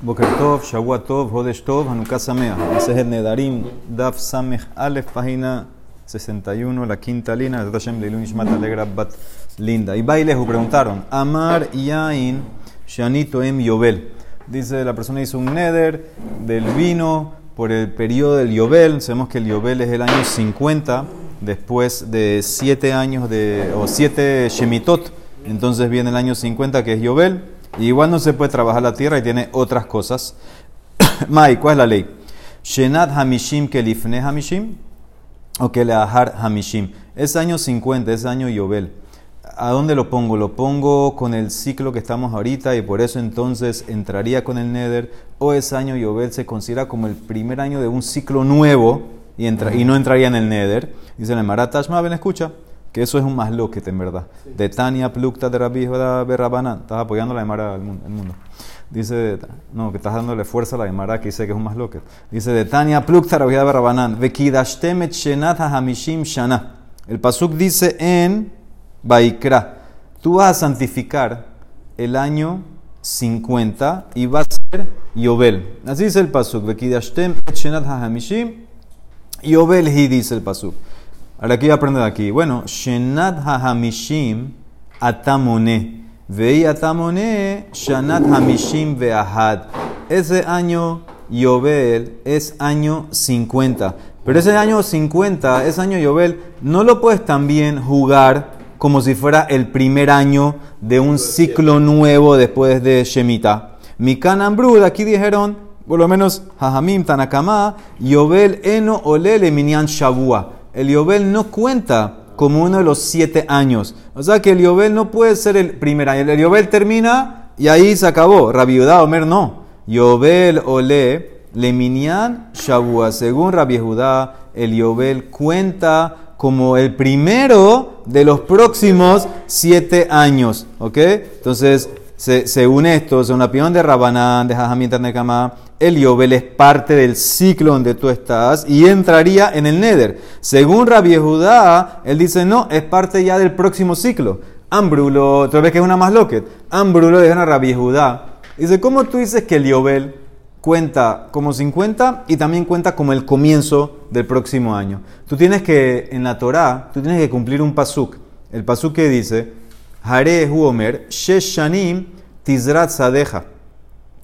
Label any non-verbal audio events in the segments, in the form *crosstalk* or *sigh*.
Boker Tov, Shavua Tov, Hodesh Tov, Hanukkah Sameach. Ese es el Nedarim, Daf Samech Aleph, página 61, la quinta línea, Hashem Leilu Nishmat Alegra Bat Linda. Y bailes preguntaron, Amar Yain Shanito Em Yobel. Dice, la persona hizo un neder del vino por el periodo del Yobel. Sabemos que el Yobel es el año 50, después de 7 años de, o 7 Shemitot. Entonces viene el año 50 que es Yobel igual no se puede trabajar la tierra y tiene otras cosas. *coughs* Mai, ¿cuál es la ley? Shenat Hamishim Kelifne Hamishim o Kelahar Hamishim. Es año 50, es año Yobel. ¿A dónde lo pongo? Lo pongo con el ciclo que estamos ahorita y por eso entonces entraría con el Neder. O ese año Yobel se considera como el primer año de un ciclo nuevo y, entra, y no entraría en el Neder. Dice el Maratashma, ven, escucha que eso es un más loquete en verdad. De Tania Plukta de Rabbi Berrabanán. Estás apoyando la Emara al mundo. Dice, no, que estás dándole fuerza a la Emara que dice que es un más loquete. Dice, de Tania Plukta Rabbi Berrabanán. Vekidashtem shenat hamishim shana. El pasuk dice en Baikra. Tú vas a santificar el año 50 y va a ser Yobel. Así dice el pasuk. Vekidashtem shenat hamishim. Yobel hi dice el pasuk. Ahora aquí aprender aquí. Bueno, Shenat Hamishim Atamone. Vei Atamone Shanat Hamishim Veahad. Ese año Yobel es año 50. Pero ese año 50, ese año Yobel, no lo puedes también jugar como si fuera el primer año de un ciclo nuevo después de Shemitah. Mikan Ambrud, aquí dijeron, por lo menos Hajamim Tanakama, Yobel Eno Olele Minyan Shavua el Yobel no cuenta como uno de los siete años. O sea que el Yobel no puede ser el primer año. El Yobel termina y ahí se acabó. Rabiudá, Omer no. Yobel ole leminian shabua. Según Rabbi Judá, el Yobel cuenta como el primero de los próximos siete años. ¿Ok? Entonces, según esto, según la opinión de Rabanán, de Jajamín Nekama, el Yobel es parte del ciclo donde tú estás y entraría en el Neder. Según Rabbi Judá, él dice, no, es parte ya del próximo ciclo. Ambrulo, tú ves que es una más loquet. Ambrulo dice a Rabbi Judá. Dice, ¿cómo tú dices que el Yobel cuenta como 50 y también cuenta como el comienzo del próximo año? Tú tienes que, en la Torah, tú tienes que cumplir un pasuk. El pasuk que dice, Hare Huomer, Shesh Shanim Tizrat Sadeja,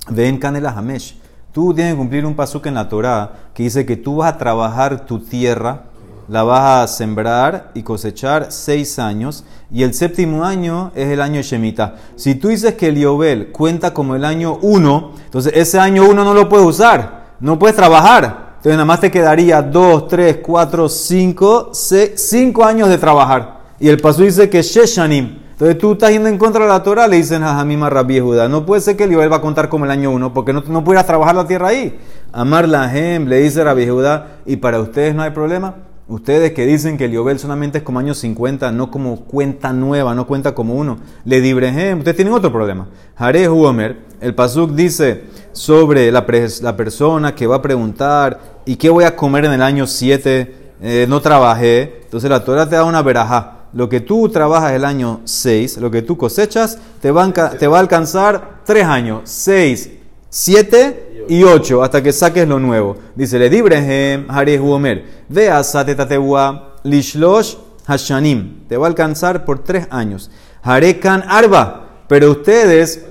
Ven Kanela Hamesh. Tú tienes que cumplir un pasuk en la Torah que dice que tú vas a trabajar tu tierra, la vas a sembrar y cosechar seis años, y el séptimo año es el año Shemitah. Si tú dices que el Yobel cuenta como el año uno, entonces ese año uno no lo puedes usar, no puedes trabajar. Entonces nada más te quedaría dos, tres, cuatro, cinco, seis, cinco años de trabajar. Y el pasuk dice que Sheshanim. Entonces tú estás yendo en contra de la Torah, le dicen a Jamima Rabbi Judá. No puede ser que el Yobel va a contar como el año uno, porque no, no pudieras trabajar la tierra ahí. Amar la Hem, le dice Rabbi Judá, y para ustedes no hay problema. Ustedes que dicen que el Yobel solamente es como año 50, no como cuenta nueva, no cuenta como uno. Le dibrehem, ustedes tienen otro problema. Hare Huomer, el Pasuk dice sobre la, la, persona que va a preguntar, ¿y qué voy a comer en el año 7? Eh, no trabajé. Entonces la Torah te da una verajá lo que tú trabajas el año 6, lo que tú cosechas, te va, a, alcanzar 3 años, 6, 7 y 8, hasta que saques lo nuevo. Dice, le dibrehem harehu omer, vea satetatewa lishlosh hashanim, te va a alcanzar por 3 años. Harekan arba, pero ustedes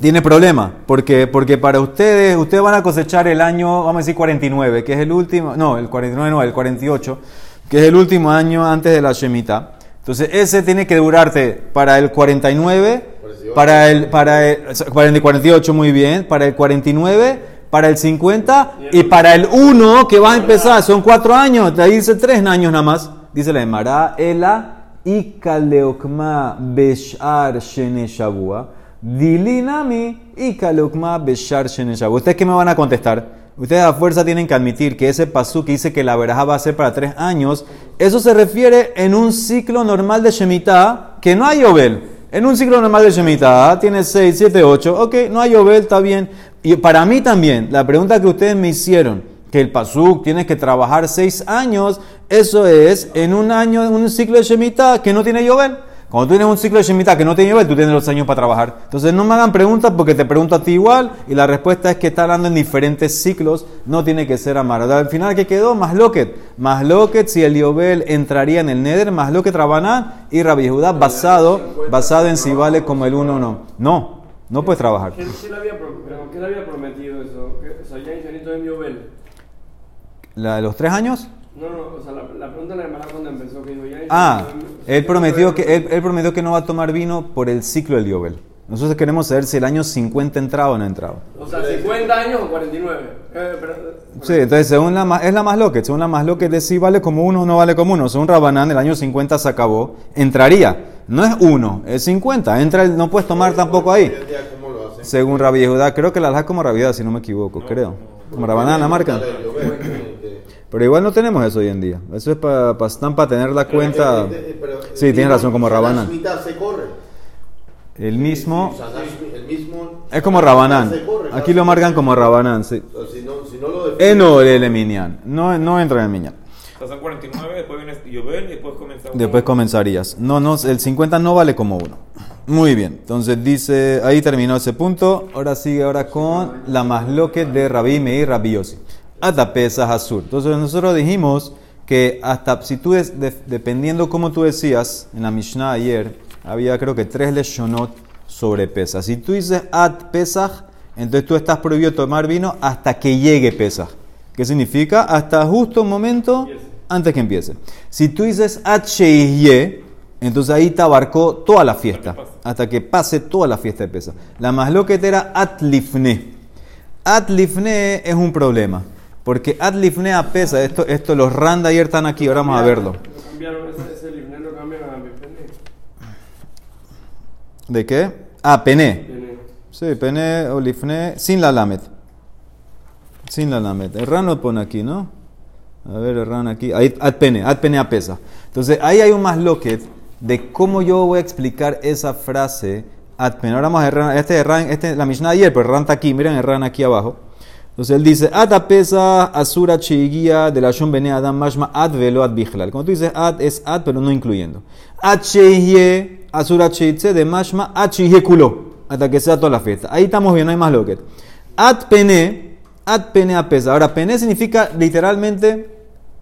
tienen problema, porque, porque para ustedes, ustedes van a cosechar el año, vamos a decir 49, que es el último, no, el 49 no, el 48, que es el último año antes de la Shemitah. Entonces, ese tiene que durarte para el 49, para el, para el, 48, muy bien, para el 49, para el 50 y para el 1 que va a empezar. Son cuatro años, de ahí dice tres años nada más. Dice la Emara, Ela y Kaleokma Beshar Shene Shabua. Dilinami y Kaleokma Beshar Shene Shabua. ¿Ustedes qué me van a contestar? Ustedes a fuerza tienen que admitir que ese pasú que dice que la veraja va a ser para tres años, eso se refiere en un ciclo normal de Shemitah, que no hay Yobel. En un ciclo normal de Shemitah, tiene seis, siete, ocho, ok, no hay Yobel, está bien. Y para mí también, la pregunta que ustedes me hicieron, que el pasuk tiene que trabajar seis años, eso es en un año, en un ciclo de Shemitah que no tiene Yobel. Cuando tú tienes un ciclo de Shemitah que no tiene Yobel, tú tienes los años para trabajar. Entonces no me hagan preguntas porque te pregunto a ti igual y la respuesta es que está hablando en diferentes ciclos, no tiene que ser amar. Al final, ¿qué quedó? Más loquet. Más loquet si el Yobel entraría en el Neder, más loquet Rabaná y Rabbi Judá basado, basado en si vale como el uno o no. No, no puedes trabajar. ¿Qué, le, había, pro- pero ¿qué le había prometido eso? ¿Qué- o sea, ya infinito de Yobel. ¿La de los tres años? No, no, o sea, la, la pregunta de la hermana cuando empezó, que dijo ya Ah, él prometió, que, él, él prometió que no va a tomar vino por el ciclo del Yobel. Nosotros queremos saber si el año 50 entraba o no entraba. O sea, 50 años o 49. Eh, pero- Sí, entonces según la, es la más loca, según la más loca de si vale como uno o no vale como uno. Según Rabanán, el año 50 se acabó, entraría. No es uno, es 50. Entra, el- no puedes tomar tampoco ahí. Según Rabbi Yehuda, creo que la deja como Rabbi si no me equivoco, creo. Como Rabanán la marca. Dale, yo veo que- Pero igual no tenemos eso hoy en día. Eso es para para tener la cuenta. Eh, pero, Sí, tienes razón, como Rabanán. Shemitah se corre. El mismo. El mismo Es como Rabanán. Aquí lo marcan como Rabanán, sí. Si no, si no lo Eh, el. No, no entra en el sea, son 49, después viene Yobel y después comienza uno. Después comenzarías. No, no, el 50 no vale como uno. Muy bien. Entonces dice, ahí terminó ese punto. Ahora sigue ahora con la masloque de Rabí Meir Rabbi Yossi. Atapesas Azur. Entonces nosotros dijimos que hasta si tú, des- de- dependiendo cómo tú decías en la Mishnah ayer, había creo que tres leshonot sobre pesas. Si tú dices at pesach, entonces tú estás prohibido tomar vino hasta que llegue pesach. ¿Qué significa? Hasta justo un momento antes que empiece. Si tú dices at sheihye, entonces ahí te abarcó toda la fiesta, hasta que pase toda la fiesta de pesach. La más loqueta era at lifne. At lifne es un problema. Porque at lifne a pesa, esto, esto los randa ayer están aquí, ahora vamos a verlo. ¿De qué? Ah, pené. Sí, pené o lifne sin la lamet. Sin la lamet. El ran lo pone aquí, ¿no? A ver, el ran aquí. Ahí, at pene, at pene a pesa. Entonces, ahí hay un más loquet de cómo yo voy a explicar esa frase at pene. Ahora vamos a ran, este es ran, este es la Mishnah ayer, pero el ran está aquí. Miren el ran aquí abajo. Entonces él dice, at a pesa asura cheiguía de la shon bene adam mashma ad velo ad bichlal. Cuando tú dices ad, es ad, pero no incluyendo. Cheiguie asura cheitze de mashma ad. Hasta que sea toda la fiesta. Ahí estamos bien, no hay más loquet. At pene, at pene a pesa. Ahora, pene significa literalmente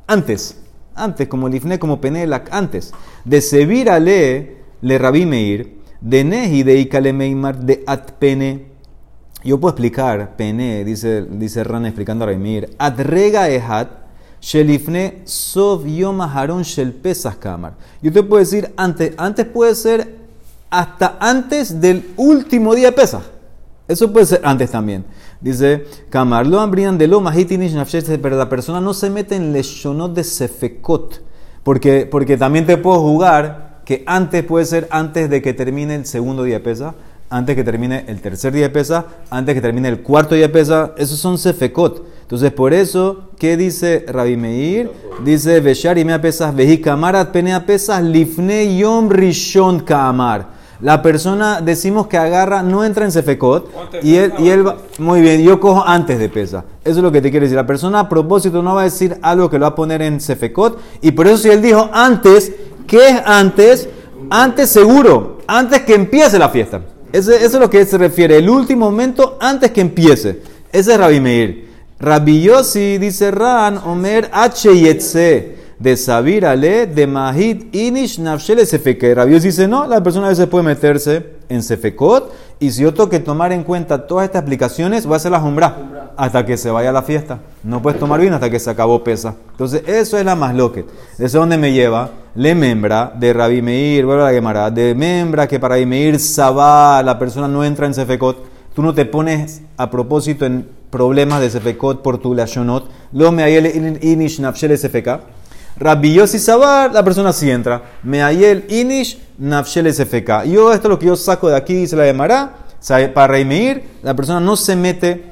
antes. Antes, como lifne, como pene, antes. De sevir ale, le rabí meir, de nehi de ikale meimar, de at pene. Yo puedo explicar, pene, dice, dice Ran explicando a Raimir, at rega ehat, shelifne sov yom aharon shel pesach kamar. Yo te puedo decir, antes, antes puede ser hasta antes del último día de Pesach. Eso puede ser antes también. Dice, Kamar, lo hambrian de lo mahitinish nafshet, pero la persona no se mete en leshonot de sefekot. Porque, porque también te puedo jugar que antes puede ser antes de que termine el segundo día de Pesach, antes que termine el tercer día de Pesach, antes que termine el cuarto día de Pesach. Esos son sefekot. Entonces, por eso, ¿qué dice Rabbi Meir? Dice, Veshar y mea Pesach, veji kamarat penea Pesach, lifne yom rishon kamar. La persona, decimos que agarra, no entra en Antes y él, y él va, muy bien, yo cojo antes de pesa. Eso es lo que te quiere decir. La persona a propósito no va a decir algo que lo va a poner en Sefekot, y por eso si él dijo antes, ¿qué es antes? Antes seguro, antes que empiece la fiesta. Eso es lo que se refiere, el último momento antes que empiece. Ese es Rabbi Meir. Rabbi Yossi dice Ran, Omer H de Sabir Ale, de Mahid Inish Nafshele Sefeke. Rabbi Yossi dice no, la persona a veces puede meterse en Sefekot, y si yo tengo que tomar en cuenta todas estas explicaciones, voy a hacer la jumbra hasta que se vaya a la fiesta. No puedes tomar vino hasta que se acabó pesa. Entonces, eso es la más loque. Eso es donde me lleva le membra de Rabbi Meir, vuelve a la Gemara, de membra que para Meir Sabá, la persona no entra en Sefekot. Tú no te pones a propósito en problemas de Sefekot por tu lashonot. Lo me ayel inish nafshele sefeka. Rabbi Yossi Sabar, la persona sí entra. Me ayel inish nafshele sefeka. Yo, esto es lo que yo saco de aquí, se la llamará. Para Rabbi Meir, la persona no se mete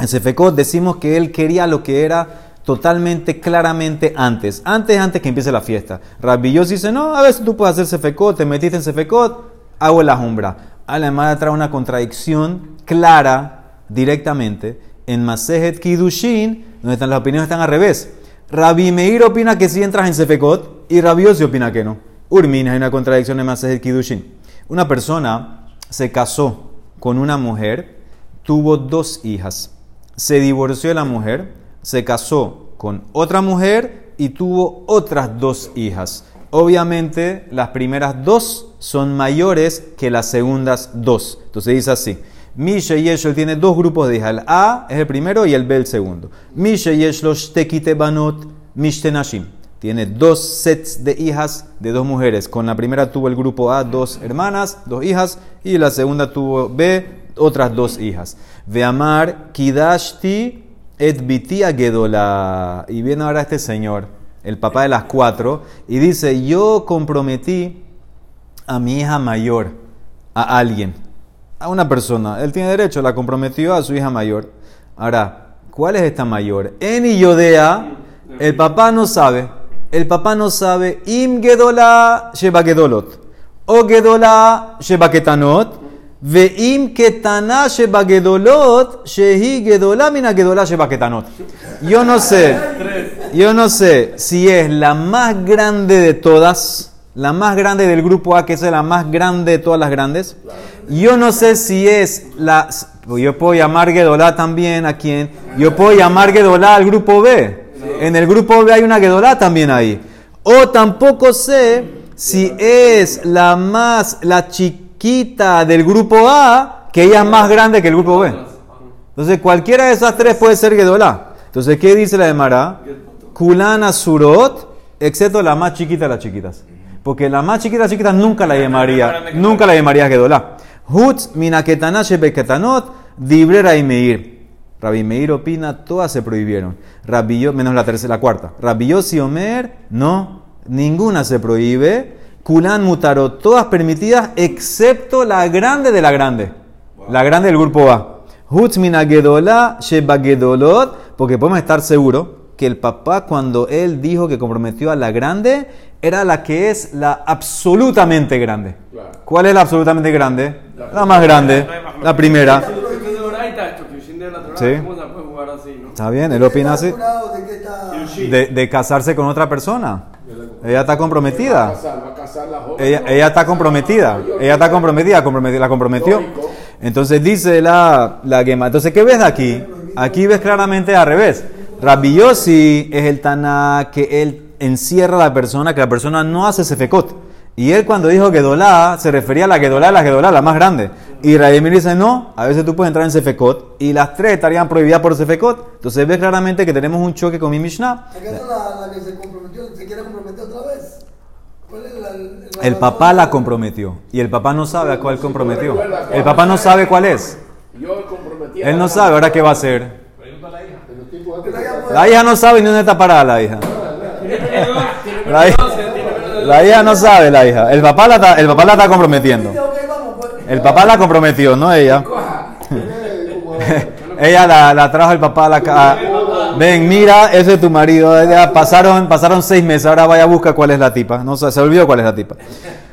en Sefekot. Decimos que él quería lo que era totalmente, claramente antes. Antes, antes que empiece la fiesta. Rabbi Yossi dice, no, a veces tú puedes hacer Sefekot, te metiste en Sefekot, hago la jumbra. A la hermana trae una contradicción clara, directamente, en Masejet Kidushin, donde están, las opiniones están al revés. Rabbi Meir opina que si entras en Sefekot y Rabbi Yossi opina que no. Urmin, hay una contradicción en Masejet Kidushin. Una persona se casó con una mujer, tuvo dos hijas. Se divorció de la mujer, se casó con otra mujer y tuvo otras dos hijas. Obviamente, las primeras dos son mayores que las segundas dos. Entonces dice así. Mishe Yeshlo tiene dos grupos de hijas. El A es el primero y el B el segundo. Mishe Yeshlo Shtekite Banot Mishtenashim. Tiene dos sets de hijas de dos mujeres. Con la primera tuvo el grupo A dos hermanas, dos hijas. Y la segunda tuvo B, otras dos hijas. Veamar Kidashti et Bitia Gedola. Y viene ahora este señor el papá de las cuatro, y dice, yo comprometí a mi hija mayor, a alguien, a una persona. Él tiene derecho, la comprometió a su hija mayor. Ahora, ¿cuál es esta mayor? En Yodea, el papá no sabe. El papá no sabe. Im Gedola Sheba Gedolot. O Gedola Sheba Ketanot. Veim Ketana Sheba Gedolot. Shehi Gedola Mina Gedola Sheba Ketanot. Yo no sé. Yo no sé si es la más grande de todas, la más grande del grupo A, que es la más grande de todas las grandes. Yo no sé si es la. Yo puedo llamar Gedolá también a quien. Yo puedo llamar Gedolá al grupo B. En el grupo B hay una Gedolá también ahí. O tampoco sé si es la más, la chiquita del grupo A, que ella es más grande que el grupo B. Entonces cualquiera de esas tres puede ser Gedolá. Entonces, ¿qué dice la de Mará? Kulana surot, excepto la más chiquita de las chiquitas. Porque la más chiquita chiquitas nunca la llamaría, nunca la llamaría Gedolá. Hutz minaketanashe beketanot, dibrera y meir. Rabbi Meir opina, todas se prohibieron. Rabbi menos la tercera, la cuarta. Rabbi y Omer, no, ninguna se prohíbe. Kulan mutarot, todas permitidas, excepto la grande de la grande. La grande del grupo A. Hutz minagedola sheba gedolot, porque podemos estar seguros que el papá cuando él dijo que comprometió a la grande, era la que es la absolutamente grande. ¿Cuál es la absolutamente grande? La, más grande, la primera. Sí. Está bien, él opina así. De, casarse con otra persona. Ella está comprometida. Ella, ella está comprometida. Ella está comprometida, la comprometió. Entonces dice la, la Gema. Entonces, ¿qué ves aquí? Aquí ves claramente al revés. Rabbi Yossi es el Tana que él encierra a la persona, que la persona no hace sefekot. Y él cuando dijo Gedolá, se refería a la Gedolá, la Gedolá, la más grande. Y Rabbi dice, no, a veces tú puedes entrar en Sefekot y las tres estarían prohibidas por Sefekot. Entonces ves claramente que tenemos un choque con mi Mishnah. ¿Acaso la, la que se comprometió, se quiere comprometer otra vez? ¿Cuál es la, el papá la comprometió y el papá no sabe a cuál comprometió. El papá no sabe cuál es. Él no sabe, ahora qué va a hacer. La hija no sabe ni dónde está parada la hija. La hija, no sabe, la hija. El papá la está, el papá la está comprometiendo. El papá la comprometió, no ella. *laughs* ella la, la, trajo el papá a la. Ven, mira, ese es tu marido. pasaron, pasaron seis meses, ahora vaya a buscar cuál es la tipa. No se olvidó cuál es la tipa.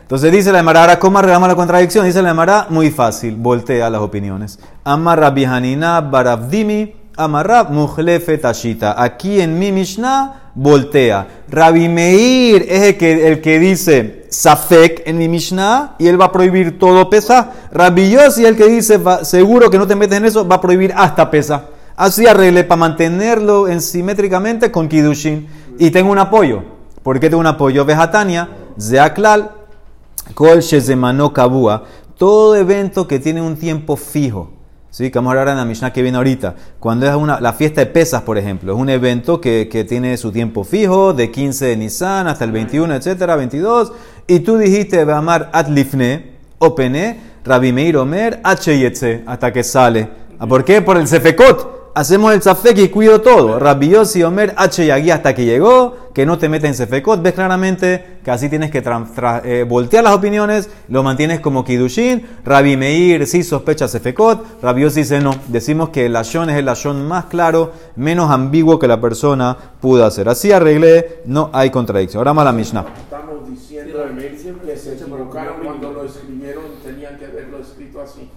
Entonces dice la Emara, ahora ¿cómo arreglamos la contradicción? Dice la Emara, muy fácil, voltea las opiniones. Amarra bihanina baravdimi Amarrab Mujlefe Tashita. Aquí en mi Mishnah voltea. Rabbi Meir es el que, dice Safek en mi Mishnah y él va a prohibir todo pesa. Rabbi Yossi el que dice seguro que no te metes en eso, va a prohibir hasta pesa. Así arregle para mantenerlo en simétricamente con Kidushin. Y tengo un apoyo. ¿Por qué tengo un apoyo? Vejatania, Zeaklal, Kol Shezemano Kabua. Todo evento que tiene un tiempo fijo ¿sí? que vamos a hablar en la Mishnah que viene ahorita. Cuando es una, la fiesta de pesas, por ejemplo, es un evento que, que, tiene su tiempo fijo, de 15 de Nisan hasta el 21, etcétera, 22, y tú dijiste, amar Atlifne, Opene, Rabbi Meir Omer, hasta que sale. ¿Por qué? Por el Sefekot hacemos el zafek y cuido todo. Y Omer, H y hasta que llegó, que no te metes en sefekot. Ves claramente que así tienes que eh, voltear las opiniones, lo mantienes como kidushin. Rabbi Meir sí sospecha sefekot. Rabbi dice no. Decimos que el ashon es el ashon más claro, menos ambiguo que la persona pudo hacer. Así arreglé, no hay contradicción. Ahora más la Mishnah. Estamos diciendo que se equivocaron cuando lo escribieron, tenían que haberlo escrito así.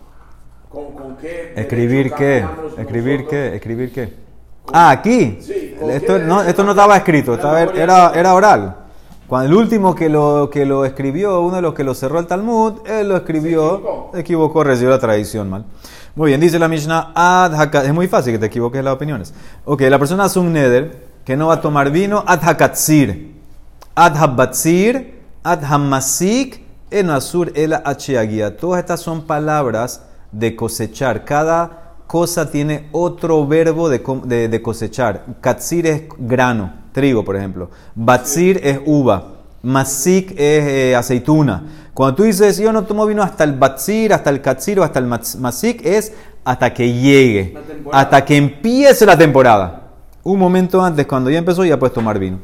¿Con, qué? ¿Escribir qué? ¿Escribir qué? ¿Escribir qué? Ah, aquí. esto, no, esto no estaba escrito, estaba, era, era oral. Cuando el último que lo, que lo escribió, uno de los que lo cerró el Talmud, él lo escribió, equivocó. equivocó, recibió la tradición mal. Muy bien, dice la Mishnah, ad haka- es muy fácil que te equivoques en las opiniones. Ok, la persona hace un neder que no va a tomar vino, ad hakatzir, ad habatzir, ad hamasik, en asur el achiagia. Todas estas son palabras de cosechar. Cada cosa tiene otro verbo de, de- de cosechar. Katzir es grano, trigo, por ejemplo. Batzir es uva. Masik es eh, aceituna. Cuando tú dices, yo no tomo vino hasta el batzir, hasta el katzir o hasta el mas- masik, es hasta que llegue. Hasta que empiece la temporada. Un momento antes, cuando ya empezó, ya puedes tomar vino.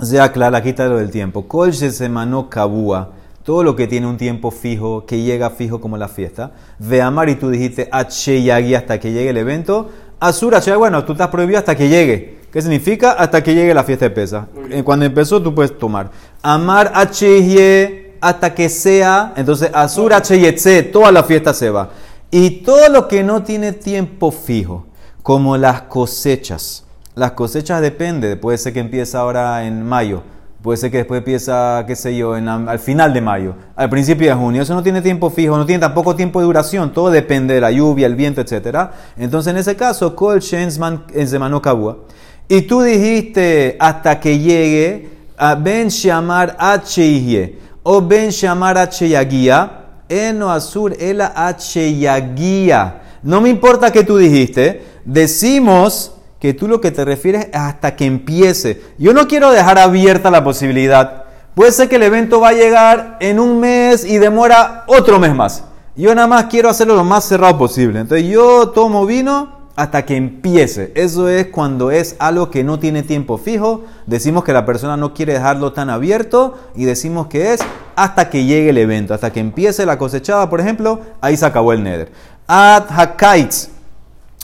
Sea clara, quita lo del tiempo. Kol semano kabua. Todo lo que tiene un tiempo fijo, que llega fijo como la fiesta. Ve amar y tú dijiste H hasta que llegue el evento. Azura, bueno, tú estás prohibido hasta que llegue. ¿Qué significa? Hasta que llegue la fiesta de pesa. Eh, Cuando empezó, tú puedes tomar. Amar H hasta que sea. Entonces, Azura H toda la fiesta se va. Y todo lo que no tiene tiempo fijo, como las cosechas. Las cosechas depende, puede ser que empieza ahora en mayo, puede ser que después empieza, qué sé yo, en, al final de mayo, al principio de junio. Eso no tiene tiempo fijo, no tiene tampoco tiempo de duración, todo depende de la lluvia, el viento, etc. Entonces, en ese caso, Kol Shenzman en Semano Kabua. Y tú dijiste hasta que llegue a Ben Shamar H o Ben Shamar H Eno Azur Ela H. No me importa que tú dijiste, decimos que tú lo que te refieres es hasta que empiece. Yo no quiero dejar abierta la posibilidad. Puede ser que el evento va a llegar en un mes y demora otro mes más. Yo nada más quiero hacerlo lo más cerrado posible. Entonces yo tomo vino hasta que empiece. Eso es cuando es algo que no tiene tiempo fijo. Decimos que la persona no quiere dejarlo tan abierto y decimos que es hasta que llegue el evento, hasta que empiece la cosechada, por ejemplo, ahí se acabó el neder. Ad hakaitz.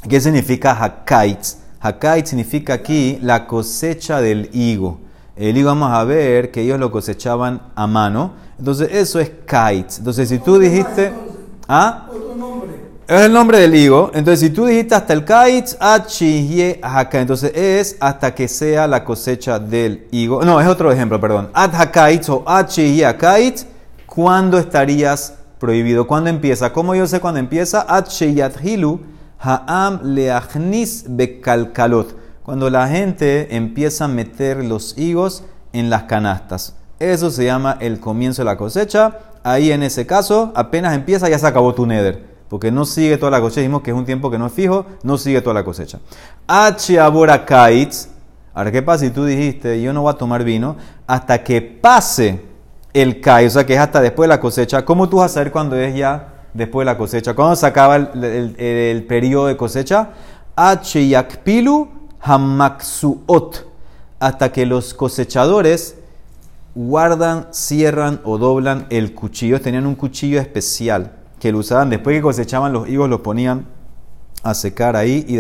¿Qué significa hakaitz? Hakaitz significa aquí la cosecha del higo. El higo vamos a ver que ellos lo cosechaban a mano. Entonces eso es kaitz. Entonces si tú dijiste... ¿Ah? Es el nombre del higo. Entonces, si tú dijiste hasta el kaitz, achihye haka, entonces es hasta que sea la cosecha del higo. No, es otro ejemplo, perdón. Ad hakaitz o achihye hakaitz, ¿cuándo estarías prohibido? ¿Cuándo empieza? ¿Cómo yo sé cuándo empieza? Achiyathilu ha'am leachnis bekalkalot. Cuando la gente empieza a meter los higos en las canastas. Eso se llama el comienzo de la cosecha. Ahí en ese caso, apenas empieza, ya se acabó tu neder. Porque no sigue toda la cosecha. Dijimos que es un tiempo que no es fijo, no sigue toda la cosecha. H abora kaitz. Ahora, ¿qué pasa si tú dijiste, yo no voy a tomar vino hasta que pase el kai? O sea, que es hasta después de la cosecha. ¿Cómo tú vas a saber cuándo es ya después de la cosecha? ¿Cuándo se acaba el, el- periodo de cosecha? H yakpilu hamaksuot. Hasta que los cosechadores guardan, cierran o doblan el cuchillo. Tenían un cuchillo especial que lo usaban después que cosechaban los higos, lo ponían a secar ahí y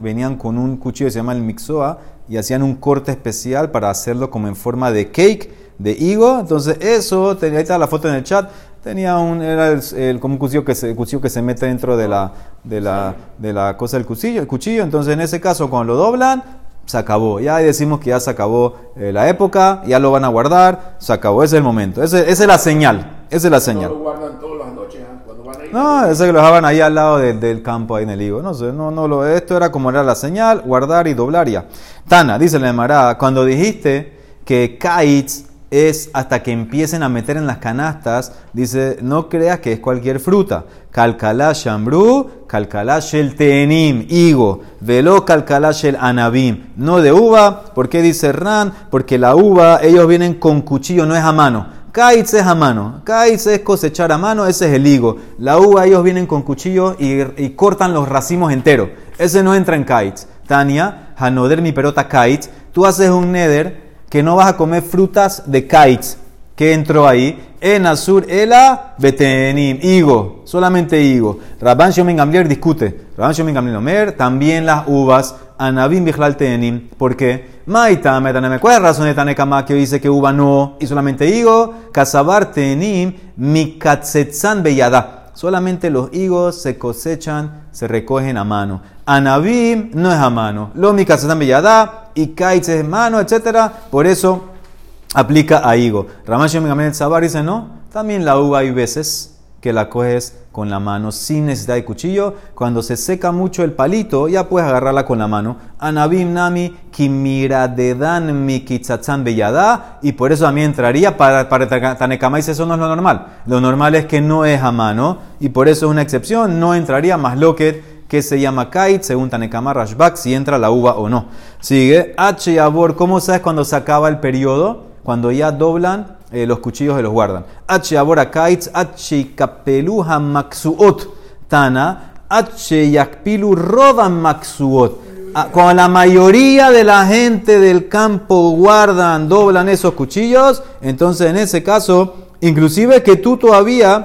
venían con un cuchillo que se llama el mixoa y hacían un corte especial para hacerlo como en forma de cake de higo. Entonces eso, ahí está la foto en el chat, tenía un, era el, el- como un cuchillo que, se, cuchillo que se mete dentro de la, de la, de la cosa del cuchillo, el cuchillo. Entonces en ese caso cuando lo doblan, se acabó. Ya decimos que ya se acabó eh, la época, ya lo van a guardar, se acabó, ese es el momento. Ese- esa es la señal, esa es la No señal. lo guardan todas las noches ¿ah? cuando van a ir. No, ese que lo dejaban ahí al lado de- del campo, ahí en el higo. No sé, no, no, lo, esto era como era la señal, guardar y doblar ya. Tana, dice la Emara, cuando dijiste que kaitz es hasta que empiecen a meter en las canastas, dice, no creas que es cualquier fruta. Calcalá shambru, calcalá shel higo, velo calcalá shel anabim. No de uva, ¿por qué dice ran? Porque la uva, ellos vienen con cuchillo, no es a mano. Kaitz es a mano. Kaitz es cosechar a mano, ese es el higo. La uva, ellos vienen con cuchillo y, y cortan los racimos enteros. Ese no entra en Kaitz. Tania, Hanoder mi perota Kaitz. Tú haces un neder que no vas a comer frutas de Kaitz. ¿Qué entró ahí? En Azur, Ela, Betenim, higo, solamente higo. Rabban Gamliel discute. Rabban Gamliel Omer, también las uvas, Anabim Bichlal Tenim. ¿Por qué? Maita, metaneme. ¿Cuál es la razón de Tanekama que dice que uva no y solamente higo? Kasabar Tenim, Mikatzetzan Beyada. Solamente los higos se cosechan, se recogen a mano. Anabim no es a mano. Lo Mikatzetzan Beyada y Kaitz es mano, etc. Por eso aplica a higo. Ramash Megamen Sabar dice no, también la uva hay veces que la coges con la mano sin necesidad de cuchillo. Cuando se seca mucho el palito, ya puedes agarrarla con la mano. Anabim nami kimiradedan mi beyada. Y por eso mí entraría para, para Tanekama dice eso no es lo normal. Lo normal es que no es a mano. Y por eso es una excepción. No entraría más loquet que se llama kait, según Tanekama Rashbak, si entra la uva o no. Sigue. H abor, ¿cómo sabes cuando se acaba el periodo? Cuando ya doblan eh, los cuchillos de los guardan. H abora kaitz, H kapeluha maksuot tana, H yakpilu rodan maksuot. Ah, Cuando la mayoría de la gente del campo guardan, doblan esos cuchillos, entonces en ese caso, inclusive que tú todavía,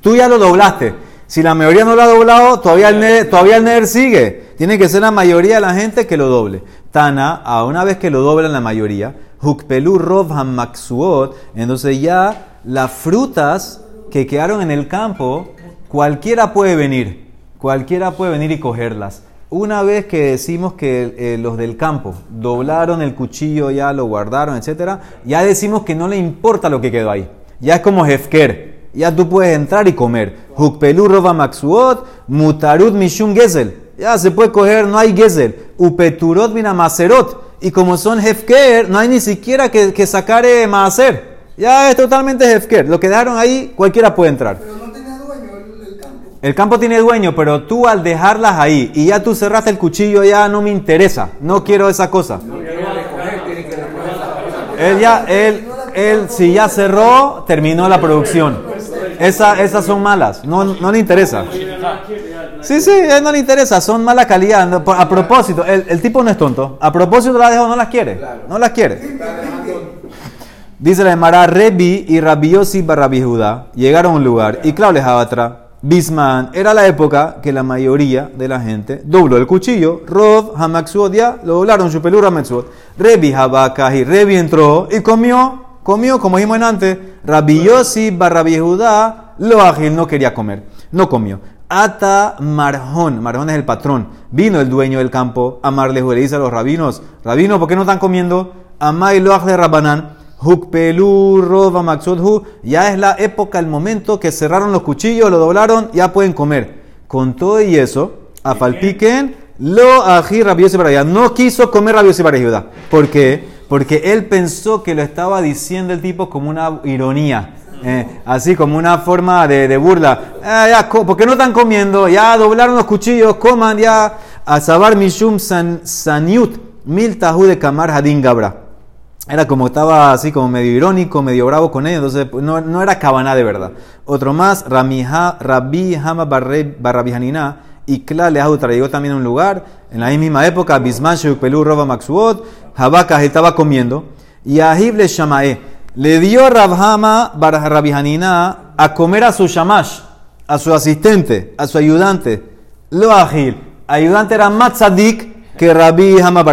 tú ya lo doblaste. Si la mayoría no lo ha doblado, todavía el neder, neder sigue. Tiene que ser la mayoría de la gente que lo doble. Tana, a una vez que lo doblan la mayoría, Hukpelu Rov Hamaksuot, entonces ya las frutas que quedaron en el campo, cualquiera puede venir, cualquiera puede venir y cogerlas. Una vez que decimos que eh, los del campo doblaron el cuchillo, ya lo guardaron, etc., ya decimos que no le importa lo que quedó ahí. Ya es como Hefker. Ya tú puedes entrar y comer. Hukpelu Rova Maxuot, Mutarut Mishum Gesel. Ya se puede coger, no hay Gesel. Upeturot Minamaserot. Y como son Hefker, no hay ni siquiera que, que sacar eh, Maaser. Ya es totalmente Hefker. Lo que dejaron ahí, cualquiera puede entrar. Pero no tenía dueño el, el campo. El campo tiene dueño, pero tú al dejarlas ahí y ya tú cerraste el cuchillo, ya no me interesa. No quiero esa cosa. Él ya, él, él, si ya cerró, terminó la producción. Esa, esas son malas, no, no le interesa. Sí, sí, a él no le interesa, son mala calidad. A propósito, el, tipo no es tonto. A propósito la dejó, no las quiere. No las quiere. Dice la Emara, Rebi y Rabbi Yossi bar Rabbi Judá llegaron a un lugar y les atrás. Bisman, era la época que la mayoría de la gente dobló el cuchillo. Rov, Hamaksuot, ya lo doblaron, Shupelur, Hamaksuot. Rebi, Habakahi, Rebi entró y comió, comió, como dijimos en antes. Rabbi Yossi bar Rabbi Judá, lo ágil, no quería comer, no comió. Ata Marjón, Marjón es el patrón. Vino el dueño del campo a Marlejo y le dice a los rabinos: Rabinos, ¿por qué no están comiendo? Amai lo de Rabanán. Hukpelu, Rova, Maxodhu. Ya es la época, el momento que cerraron los cuchillos, lo doblaron, ya pueden comer. Con todo y eso, a Falpiquen, lo ají rabioso para allá. No quiso comer rabioso para ayuda. ¿Por qué? Porque él pensó que lo estaba diciendo el tipo como una ironía. eh, así como una forma de, de burla. Ah, ya, ¿Por qué no están comiendo? Ya doblaron los cuchillos, coman ya. A sabar mishum san, saniut mil tajú de kamar hadin gabra. Era como estaba así como medio irónico, medio bravo con ellos, entonces no, no era cabana de verdad. Otro más, Ramiha, Rabbi Hama Barre- Barrabi Hanina, y Kla Leahutra llegó también a un lugar, en la misma época, Bisman Pelú Roba Maxuot, Habaka estaba comiendo, y Ahib le Shamae, le dio Rabhama Barrabi Hanina a comer a su shamash, a su asistente, a su ayudante, lo agil. Ayudante era más que Rabbi Hama.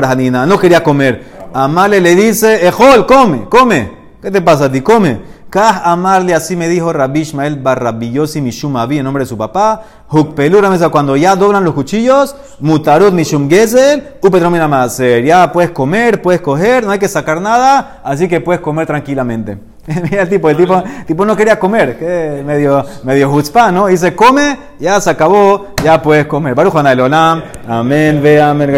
No quería comer. Amale le dice, Ejol, come, come. ¿Qué te pasa a ti? Come. Kah Amarle, así me dijo Rabbi Ishmael Barrabillosi Mishum Abi, en nombre de su papá. Hukpelura mesa, cuando ya doblan los cuchillos, Mutarut Mishum Gezel, Upetromina Maser. Ya puedes comer, puedes coger, no hay que sacar nada, así que puedes comer tranquilamente. *laughs* Mira el tipo, el tipo, tipo no quería comer, que medio, medio ¿no? Dice, come, ya se acabó, ya puedes comer. Baruch Hanay Olam, amén, ve, amén.